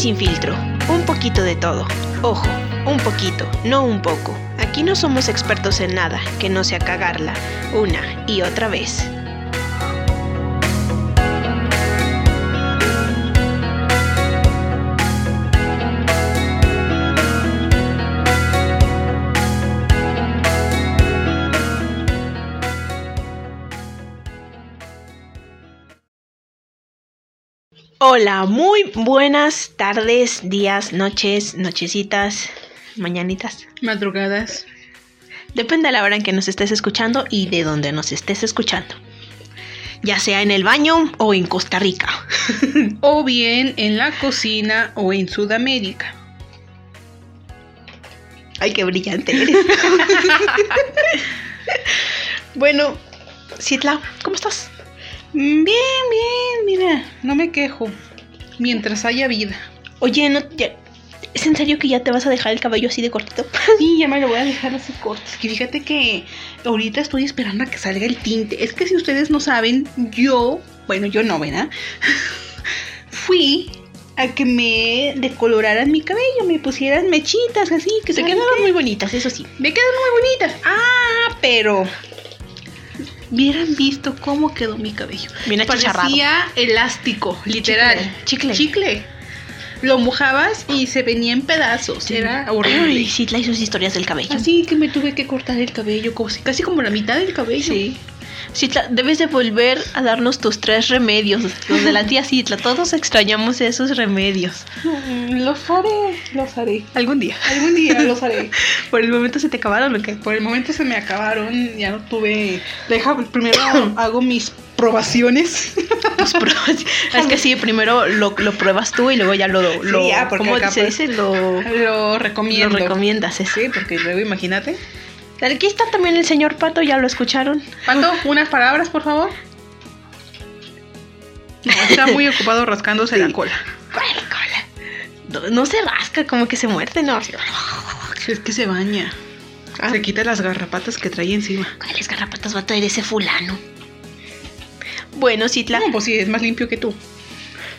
sin filtro, un poquito de todo. Ojo, un poquito, no un poco. Aquí no somos expertos en nada, que no sea cagarla, una y otra vez. Hola, muy buenas tardes, días, noches, nochecitas, mañanitas. Madrugadas. Depende de la hora en que nos estés escuchando y de dónde nos estés escuchando. Ya sea en el baño o en Costa Rica. o bien en la cocina o en Sudamérica. Ay, qué brillante eres. bueno, Citla, ¿cómo estás? Bien, bien, mira, no me quejo. Mientras haya vida. Oye, no, ¿es en serio que ya te vas a dejar el cabello así de cortito? Sí, ya me lo voy a dejar así corto. Es que fíjate que ahorita estoy esperando a que salga el tinte. Es que si ustedes no saben, yo, bueno, yo no, ¿verdad? Fui a que me decoloraran mi cabello, me pusieran mechitas así, que se quedaron muy bonitas, eso sí. Me quedan muy bonitas. Ah, pero Hubieran visto cómo quedó mi cabello. Bien Parecía elástico, literal. Chicle. Chicle. Lo mojabas y se venía en pedazos. Era horrible. Y sí, y sus historias del cabello. Así que me tuve que cortar el cabello, casi como la mitad del cabello. Sí. Citla, debes de volver a darnos tus tres remedios, los de la tía Citla. Todos extrañamos esos remedios. Mm, los haré, los haré. Algún día. Algún día los haré. Por el momento se te acabaron, ¿o qué? Por el momento se me acabaron, ya no tuve... Deja, primero hago mis probaciones. es que sí, primero lo, lo, pruebas tú y luego ya lo... lo ya, porque ¿Cómo se dice? Lo, lo recomiendo. Lo recomiendas, sí, porque luego imagínate... Aquí está también el señor Pato, ya lo escucharon. Pato, unas palabras, por favor. está muy ocupado rascándose la cola. ¿Cuál cola? No, se rasca, como que se muerde, no. Es que se baña. Ah. Se quita las garrapatas que trae encima. ¿Cuáles garrapatas va a traer ese fulano? Bueno, Citla. No, pues sí, es más limpio que tú.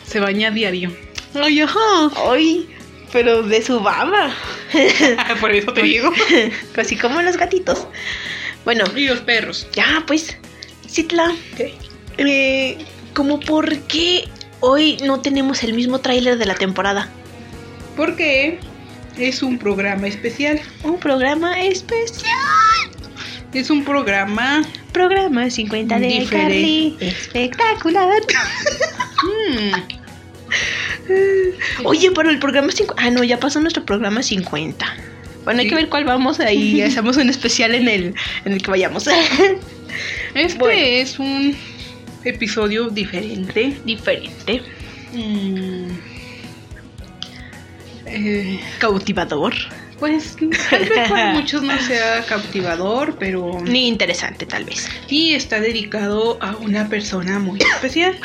Se baña a diario. Ay, ajá. Ay, pero de su baba. Por eso te digo. Casi como los gatitos. Bueno. Y los perros. Ya, pues. Citla. ¿Qué? Eh, como por qué hoy no tenemos el mismo tráiler de la temporada. Porque es un programa especial. Un programa especial. Es un programa. Programa 50 de diferente. Espectacular. Hmm. Oye, pero el programa 50. Ah, no, ya pasó nuestro programa 50. Bueno, hay que ver cuál vamos ahí. Hacemos un especial en el, en el que vayamos. Este es un episodio diferente. Diferente. Mm. Eh, cautivador. Pues tal vez para muchos no sea cautivador, pero... Ni interesante tal vez. Y está dedicado a una persona muy especial.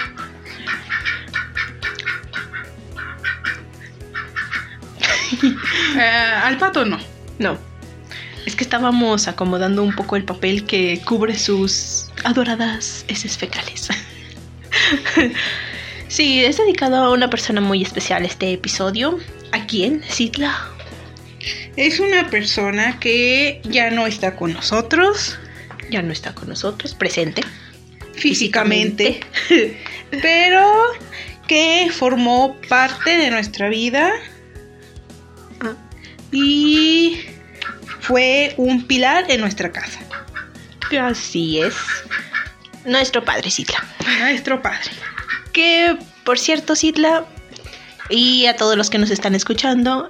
Eh, al pato no. No. Es que estábamos acomodando un poco el papel que cubre sus adoradas heces fecales. sí, es dedicado a una persona muy especial este episodio. ¿A quién? Citla. Es una persona que ya no está con nosotros. Ya no está con nosotros, presente. Físicamente. pero que formó parte de nuestra vida y fue un pilar en nuestra casa. Así es. Nuestro padre Citla. Nuestro padre. Que, por cierto, Citla, y a todos los que nos están escuchando,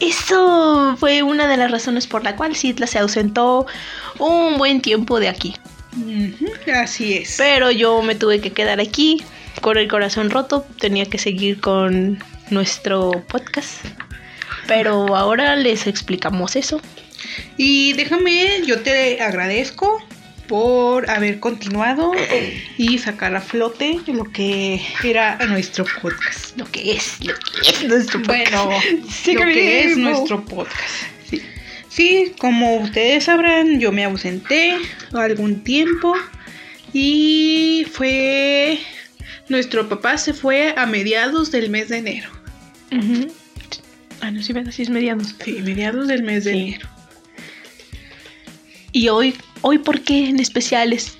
eso fue una de las razones por la cual Citla se ausentó un buen tiempo de aquí. así es. Pero yo me tuve que quedar aquí con el corazón roto. Tenía que seguir con nuestro podcast. Pero ahora les explicamos eso. Y déjame, yo te agradezco por haber continuado y sacar a flote lo que era nuestro podcast. Lo que es, lo que es nuestro podcast. Bueno, lo que es nuestro podcast. Sí. sí, como ustedes sabrán, yo me ausenté algún tiempo y fue... Nuestro papá se fue a mediados del mes de enero. Ujú. Ah, no, sí, ¿verdad? sí es mediados. Sí, mediados del mes de Sí. enero. Y hoy, hoy ¿por qué en especiales?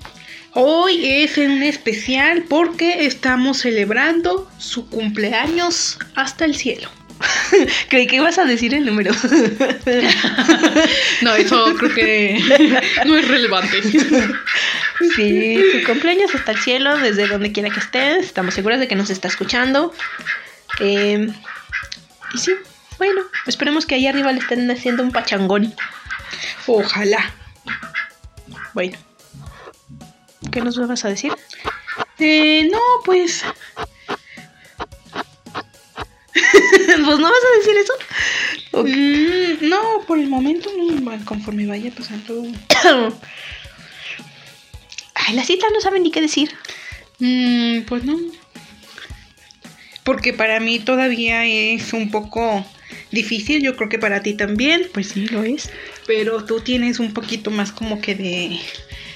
Hoy es un especial porque estamos celebrando su cumpleaños hasta el cielo. Creí que ibas a decir el número. No, eso creo que no es relevante. Sí, su cumpleaños hasta el cielo, desde donde quiera que estés. Estamos seguras de que nos está escuchando. Eh, y sí, bueno, esperemos que ahí arriba le estén haciendo un pachangón. Ojalá. Bueno, ¿qué nos vas a decir? Eh, no, pues pues no vas a decir eso. Mm, no, por el momento no, conforme vaya pasando. Ay, las islas no saben ni qué decir. Mm, pues no. Porque para mí todavía es un poco difícil, yo creo que para ti también, Pues sí, lo es. pero tú tienes un poquito más como que de,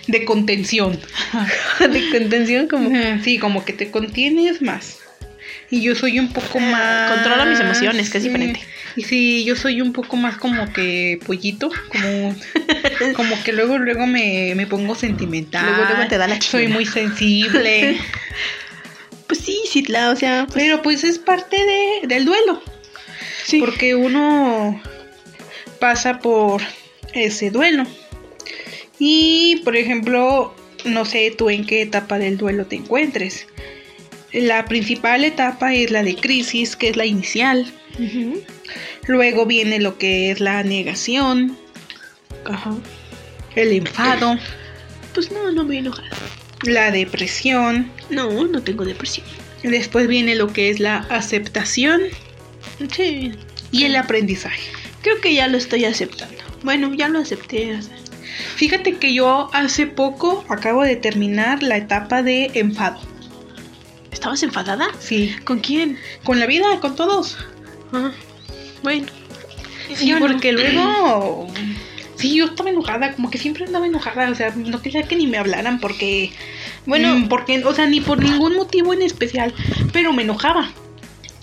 de contención. De contención como... Sí, como que te contienes más. Y yo soy un poco Ah, más... controla mis emociones, que es Sí. diferente. Y sí, yo soy un poco más como que pollito, como, como que luego luego me, me pongo sentimental. Luego, luego te da la Soy chingada. muy sensible. Pues sí, Citla, o sea... pues- pero pues es parte de, del duelo. Sí. Porque uno pasa por ese duelo. Y, por ejemplo, no sé tú en qué etapa del duelo te encuentres. La principal etapa es la de crisis, que es la inicial. Luego viene lo que es la negación, Ajá. el enfado, Pues no, no me enojada. la depresión. No, no tengo depresión. Después viene lo que es la aceptación Sí. y el aprendizaje. Creo que ya lo estoy aceptando. Bueno, ya lo acepté. o sea. Fíjate que yo hace poco acabo de terminar la etapa de enfado. ¿Estabas enfadada? Sí, ¿Con quién? con la vida, con todos. Ah, bueno. Sí, Yo no. porque luego. Sí, yo estaba enojada, como que siempre andaba enojada, o sea, no quería que ni me hablaran porque. Bueno. mm, porque, o sea, ni por ningún motivo en especial, pero me enojaba.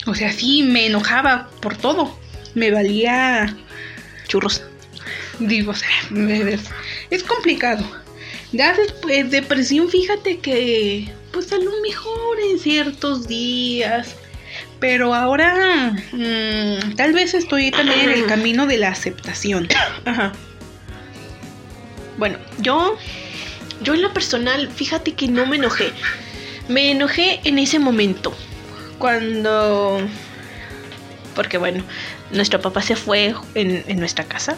O sea, sí, me enojaba por todo. Me valía. Churros. Digo, o sea, es, complicado. Ya después, depresión, fíjate que. Pues a lo mejor en ciertos días. Pero ahora. mm, tal vez estoy también en el camino de la aceptación. Ajá. Bueno, yo. Yo en lo personal, fíjate que no me enojé. Me enojé en ese momento. Cuando. Porque bueno, nuestro papá se fue en, en nuestra casa.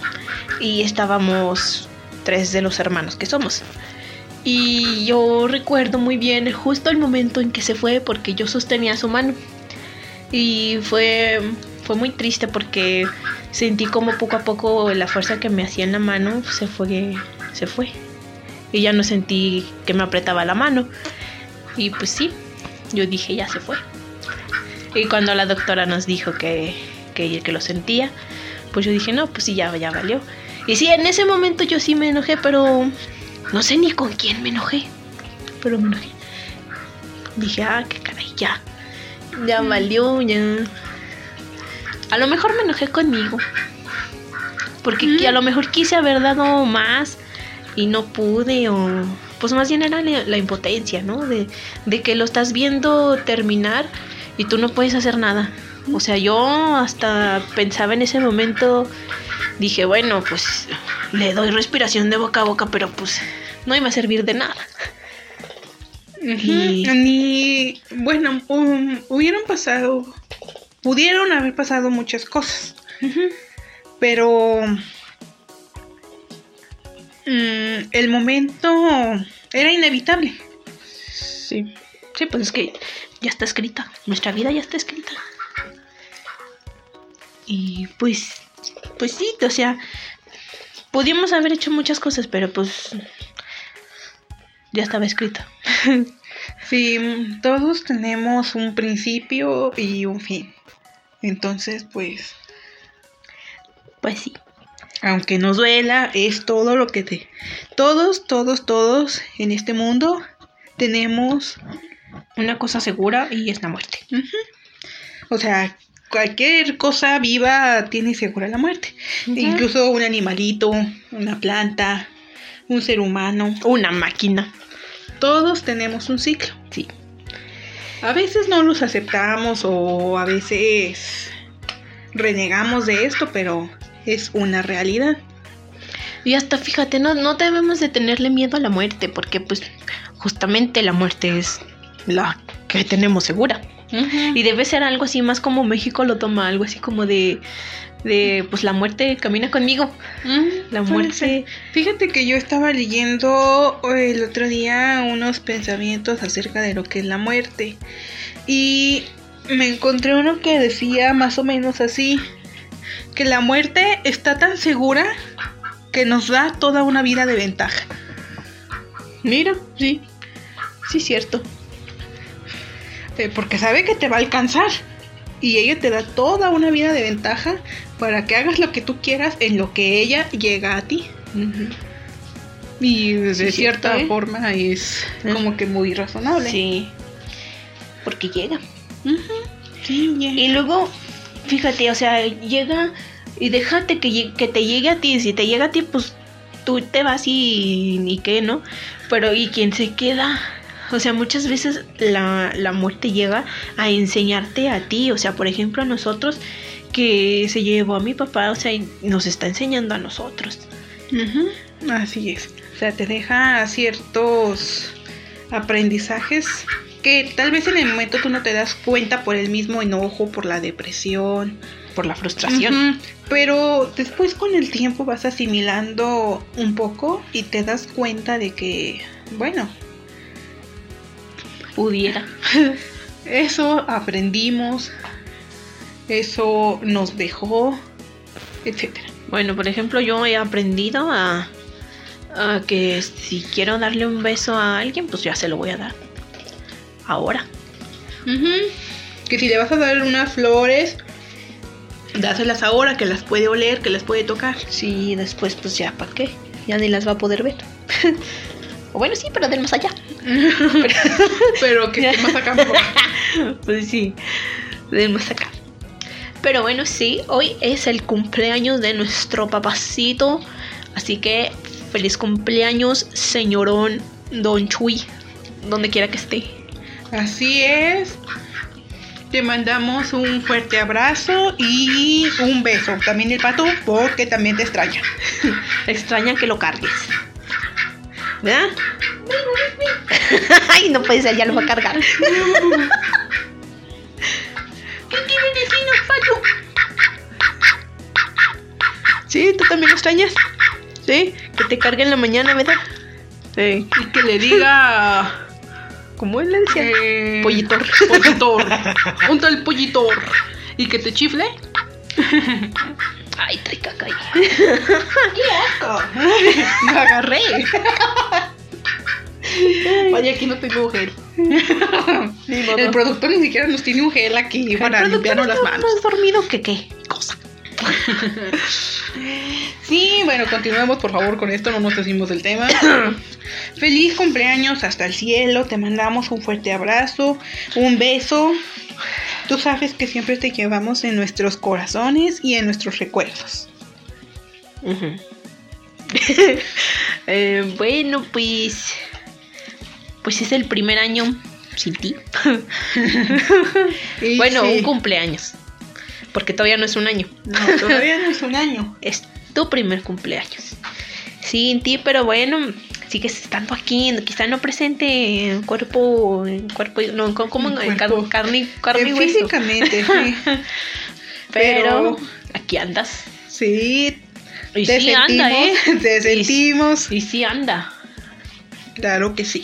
Y estábamos tres de los hermanos que somos. Y yo recuerdo muy bien justo el momento en que se fue porque yo sostenía su mano. Y fue, fue muy triste porque sentí como poco a poco la fuerza que me hacía en la mano se fue, se fue. Y ya no sentí que me apretaba la mano. Y pues sí, yo dije, ya se fue. Y cuando la doctora nos dijo que, que, que lo sentía, pues yo dije, no, pues sí, ya, ya valió. Y sí, en ese momento yo sí me enojé, pero no sé ni con quién me enojé. Pero me enojé. Dije, ah, qué caray, ya. Ya valió, ya. A lo mejor me enojé conmigo. Porque Mm. que a lo mejor quise haber dado más y no pude o... Pues más bien era la, la impotencia, ¿no? De, de que lo estás viendo terminar y tú no puedes hacer nada. O sea, yo hasta pensaba en ese momento, dije, bueno, pues le doy respiración de boca a boca, pero pues no iba a servir de nada. Y- Ni. Bueno, um, hubieron pasado. Pudieron haber pasado muchas cosas. Pero. mm, el momento era inevitable. Sí. Sí, pues es que ya está escrita. Nuestra vida ya está escrita. Y pues, pues sí, o sea, pudimos haber hecho muchas cosas, pero pues ya estaba escrita. Sí, todos tenemos un principio y un fin. Entonces, pues, Pues sí. aunque nos duela, es todo lo que te... Todos, todos, todos en este mundo tenemos... Una cosa segura y es la muerte. O sea, cualquier cosa viva tiene segura la muerte. Incluso un animalito, una planta, un ser humano. Una máquina. Todos tenemos un ciclo. Sí. A veces no los aceptamos o a veces renegamos de esto, pero es una realidad. Y hasta fíjate, no, no debemos de tenerle miedo a la muerte, porque pues justamente la muerte es la que tenemos segura. Y debe ser algo así más como México lo toma, algo así como de, de pues la muerte camina conmigo. La muerte. Fíjate que yo estaba leyendo el otro día unos pensamientos acerca de lo que es la muerte. Y me encontré uno que decía más o menos así. Que la muerte está tan segura que nos da toda una vida de ventaja. Mira, sí. Sí, cierto. Eh, Porque sabe que te va a alcanzar. Y ella te da toda una vida de ventaja para que hagas lo que tú quieras en lo que ella llega a ti. Y de Sí, cierta ¿eh? forma es Eh. como que muy razonable. Sí. Porque llega. Sí, ya. Y luego, fíjate, o sea, llega y déjate que, que te llegue a ti. Si te llega a ti, pues tú te vas y ni qué, ¿no? Pero ¿y quién se queda? O sea, muchas veces la, la muerte llega a enseñarte a ti. O sea, por ejemplo, a nosotros que se llevó a mi papá, o sea, nos está enseñando a nosotros. Ujú, Así es. O sea, te deja ciertos aprendizajes que tal vez en el momento tú no te das cuenta por el mismo enojo, por la depresión. Por la frustración. Pero después con el tiempo vas asimilando un poco y te das cuenta de que, bueno, Pudiera. eso aprendimos, eso nos dejó, etcétera. Bueno, por ejemplo, yo he aprendido a, a que si quiero darle un beso a alguien, pues ya se lo voy a dar. Ahora. Que si le vas a dar unas flores, dáselas ahora, que las puede oler, que las puede tocar. Sí, después pues ya, ¿para qué? Ya ni las va a poder ver. o bueno, sí, pero del más allá. Pero que esté más acá. Pues sí, del más acá. Pero bueno, sí, hoy es el cumpleaños de nuestro papacito. Así que feliz cumpleaños, señorón Don Chuy. Donde quiera que esté. Así es. Te mandamos un fuerte abrazo y un beso. También el pato, porque también te extraña. Extraña que lo cargues. ¿Verdad? Ay, no puede ser, ya lo va a cargar. ¿Qué tiene vecino, Pato? Sí, tú también lo extrañas. Sí, que te cargue en la mañana, ¿verdad? Sí. Y que le diga. ¿Cómo él le decía? eh, Pollitor. Pollitor. Un tal pollitor. Y que te chifle. Ay, trae caca ahí. Lo agarré. Vaya, aquí no tengo gel. El productor ni siquiera nos tiene un gel aquí para limpiarnos las manos. más dormido que qué cosa. Sí, bueno, continuemos por favor con esto, no nos decimos del tema. Feliz cumpleaños hasta el cielo, te mandamos un fuerte abrazo, un beso. Tú sabes que siempre te llevamos en nuestros corazones y en nuestros recuerdos. Eh, bueno, pues. Pues es el primer año sin ti. Bueno, sí, un cumpleaños. Porque todavía no es un año. no, todavía no es un año. Es tu primer cumpleaños. Sin ti, pero bueno, sigues estando aquí, quizá no presente en cuerpo, en cuerpo, no, co- como En en cuerpo. carne, carne y Eh. Físicamente, sí. Pero pero- aquí andas. Sí, Y te sí sentimos, anda, ¿eh? te sentimos. Y sí anda. Claro que sí.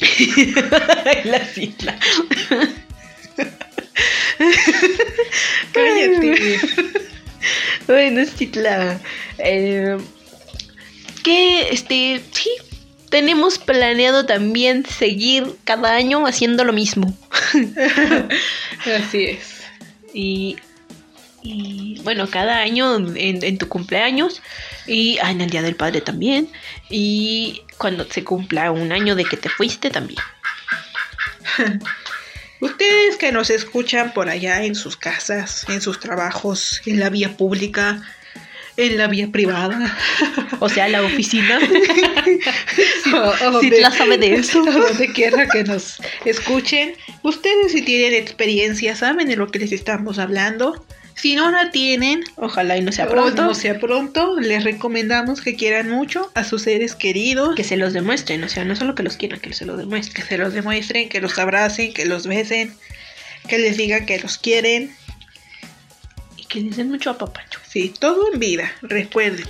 La sigla. Cállate. Bueno, Citla. Eh, que este, sí, tenemos planeado también seguir cada año haciendo lo mismo. Así es. Y, y bueno, cada año en, en tu cumpleaños y ah, en el Día del Padre también. Y cuando se cumpla un año de que te fuiste también. Ustedes que nos escuchan por allá en sus casas, en sus trabajos, en la vía pública, en la vía privada. O sea, la oficina. O- o Sí, donde- la sabe de eso. o donde quiera que nos escuchen. Ustedes si tienen experiencia, saben de lo que les estamos hablando. Si no la tienen, Ojalá y no sea pronto. no sea pronto, les recomendamos que quieran mucho a sus seres queridos. Que se los demuestren, o sea, no solo que los quieran, que se los demuestren. que se los demuestren, que los abracen, que los besen, que les digan que los quieren. Que les den mucho apapacho. Sí, todo en vida, recuerden.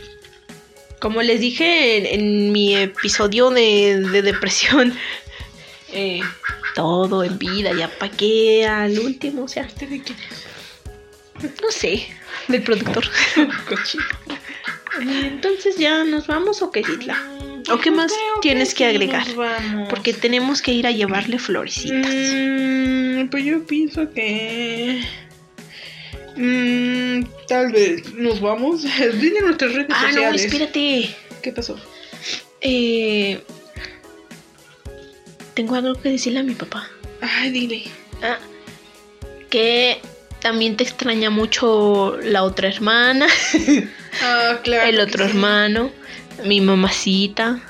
Como les dije en, en mi episodio de, de depresión, eh, todo en vida, ya pa' qué al último, o sea, no sé, del productor. Entonces ya nos vamos o qué? ¿O qué más Creo tienes que agregar? Porque tenemos que ir a llevarle florecitas. Mm, pues yo pienso que. Mm, tal vez nos vamos. Dile nuestras redes ah, no, sociales. espérate. ¿Qué pasó? Eh, tengo algo que decirle a mi papá. Ay, dile. Ah, que también te extraña mucho la otra hermana, Ah, claro. el otro sí. hermano, mi mamacita.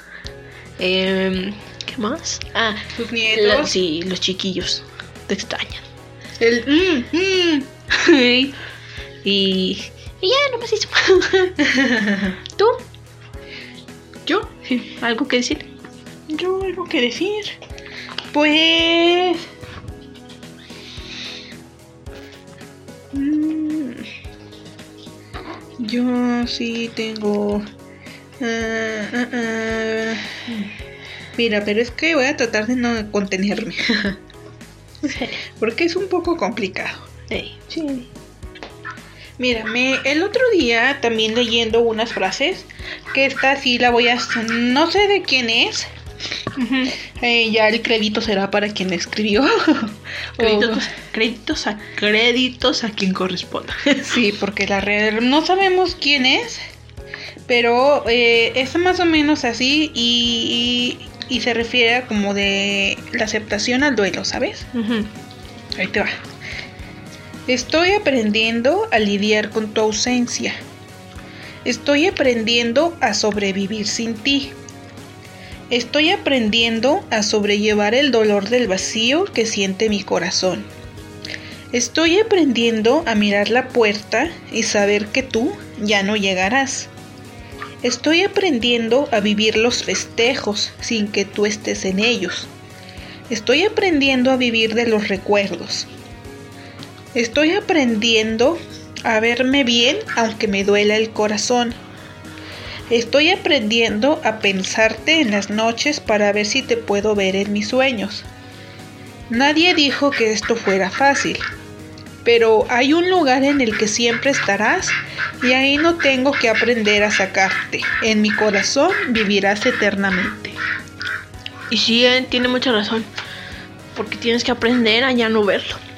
em, ¿Qué más? Ah, la- nietos. sí, los chiquillos te extrañan. El. mm, mm. y, y ya, nomás eso. ¿Tú? ¿Yo? ¿Algo que decir? Yo algo que decir. Pues. mm, Yo sí tengo. ah, ah, ah. Mira, pero es que voy a tratar de no contenerme. Porque es un poco complicado. Ey, Sí. Mira, me, el otro día también leyendo unas frases, que esta sí la voy a... No sé de quién es. Eh, ya el crédito será para quien escribió. créditos, créditos a créditos a quien corresponda. Sí, porque la red no sabemos quién es, pero eh, es más o menos así y, y, y se refiere a como de la aceptación al duelo, ¿sabes? Ahí te va. Estoy aprendiendo a lidiar con tu ausencia. Estoy aprendiendo a sobrevivir sin ti. Estoy aprendiendo a sobrellevar el dolor del vacío que siente mi corazón. Estoy aprendiendo a mirar la puerta y saber que tú ya no llegarás. Estoy aprendiendo a vivir los festejos sin que tú estés en ellos. Estoy aprendiendo a vivir de los recuerdos. Estoy aprendiendo a verme bien aunque me duela el corazón. Estoy aprendiendo a pensarte en las noches para ver si te puedo ver en mis sueños. Nadie dijo que esto fuera fácil, pero hay un lugar en el que siempre estarás y ahí no tengo que aprender a sacarte. En mi corazón vivirás eternamente. Y sí, eh, tiene mucha razón. Porque tienes que aprender a ya no verlo.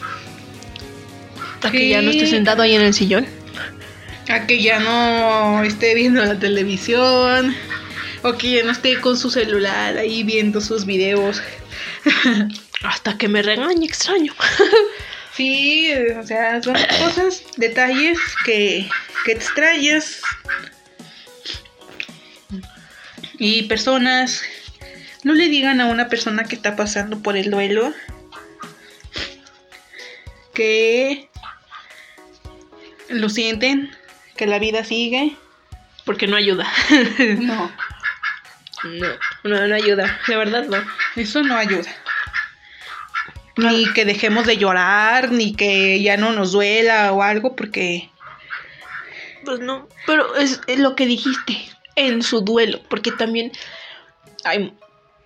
A que ya no esté sentado ahí en el sillón. A que ya no esté viendo la televisión. O que ya no esté con su celular ahí viendo sus videos. Hasta que me regañe, extraño. Sí, o sea, son cosas, detalles que, que extrañas. Y personas, no le digan a una persona que está pasando por el duelo que lo sienten, que la vida sigue. Porque no ayuda. No, no, no, no ayuda. La verdad, no. eso no ayuda. Ni que dejemos de llorar, ni que ya no nos duela o algo, porque Pues no. Pero es, es lo que dijiste. En su duelo. Porque también hay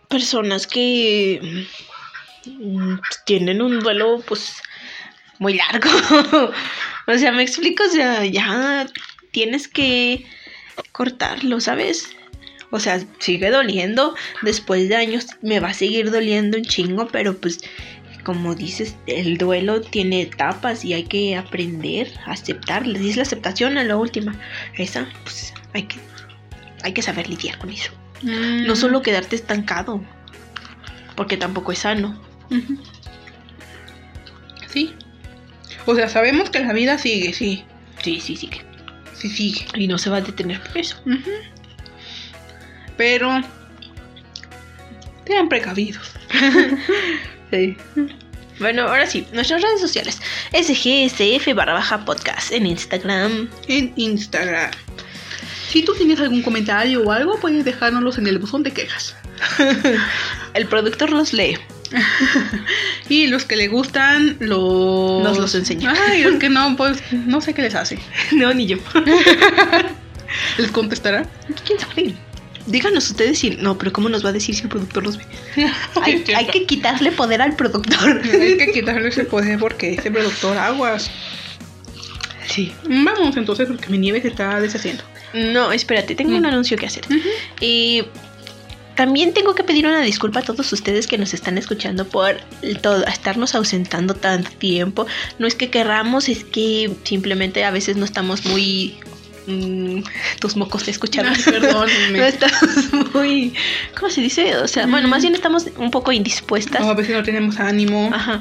personas que mm, tienen un duelo, pues, muy largo. o sea, me explico. O sea, ya tienes que cortarlo, ¿sabes? O sea, sigue doliendo. Después de años me va a seguir doliendo un chingo, pero pues, como dices, el duelo tiene etapas y hay que aprender a aceptarlo. Y es la aceptación a la última. Esa, pues, hay que, hay que saber lidiar con eso. No Mm. solo quedarte estancado, porque tampoco es sano. Sí. O sea, sabemos que la vida sigue, sí. Sí, sí, que- Sí sigue. Y no se va a detener por eso. Pero sean precavidos. Sí. Bueno, ahora sí, nuestras redes sociales. SGSF barra baja podcast en Instagram. En Instagram. Si tú tienes algún comentario o algo, puedes dejárnoslos en el buzón de quejas. El productor los lee. Y los que le gustan, los... Nos los enseña. Ah, y los que no, pues no sé qué les hace. No, ni yo. ¿Les contestará? ¿Quién sabe? Díganos ustedes si... No, pero ¿cómo nos va a decir si el productor los ve? Hay, hay que quitarle poder al productor. Hay que quitarle ese poder porque ese productor aguas. Sí. Vamos entonces porque mi nieve se está deshaciendo. No, espérate, tengo Mm. un anuncio que hacer. Y también tengo que pedir una disculpa a todos ustedes que nos están escuchando por todo, estarnos ausentando tanto tiempo. No es que querramos, es que simplemente a veces no estamos muy... mm, tus mocos te escucharon. Ay, perdónenme. no estamos muy... ¿Cómo se dice? O sea, bueno, más bien estamos un poco indispuestas. No, a veces no tenemos ánimo. Ajá.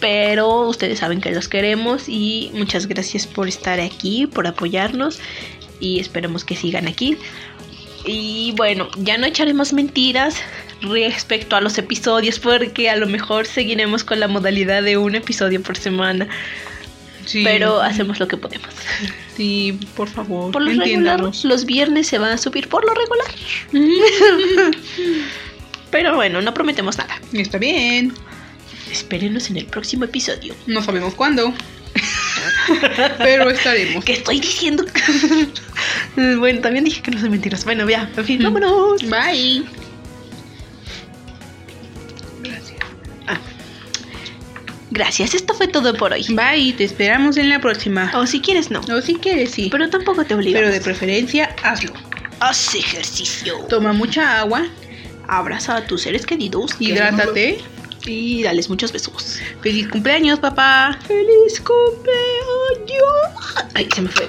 Pero ustedes saben que los queremos y muchas gracias por estar aquí, por apoyarnos y esperemos que sigan aquí. Y bueno, ya no echaremos mentiras respecto a los episodios porque a lo mejor seguiremos con la modalidad de un episodio por semana, Sí. pero hacemos lo que podemos. Sí, por favor, Por lo regular, los viernes se van a subir por lo regular. Pero bueno, no prometemos nada. Está bien. Espérenos en el próximo episodio. No sabemos cuándo. pero estaremos. ¿Qué estoy diciendo? bueno, también dije que no son mentiras. Bueno, ya, en fin, vámonos. Bye. Gracias. Ah. Gracias, esto fue todo por hoy. Bye, te esperamos en la próxima. O si quieres, no. O si quieres, sí. Pero tampoco te obligamos. Pero de preferencia, hazlo. Haz ejercicio. Toma mucha agua, Abraza a tus seres queridos. hidrátate. Y dales muchos besos. Feliz cumpleaños, papá. ¡Feliz cumpleaños! Ay, se me fue.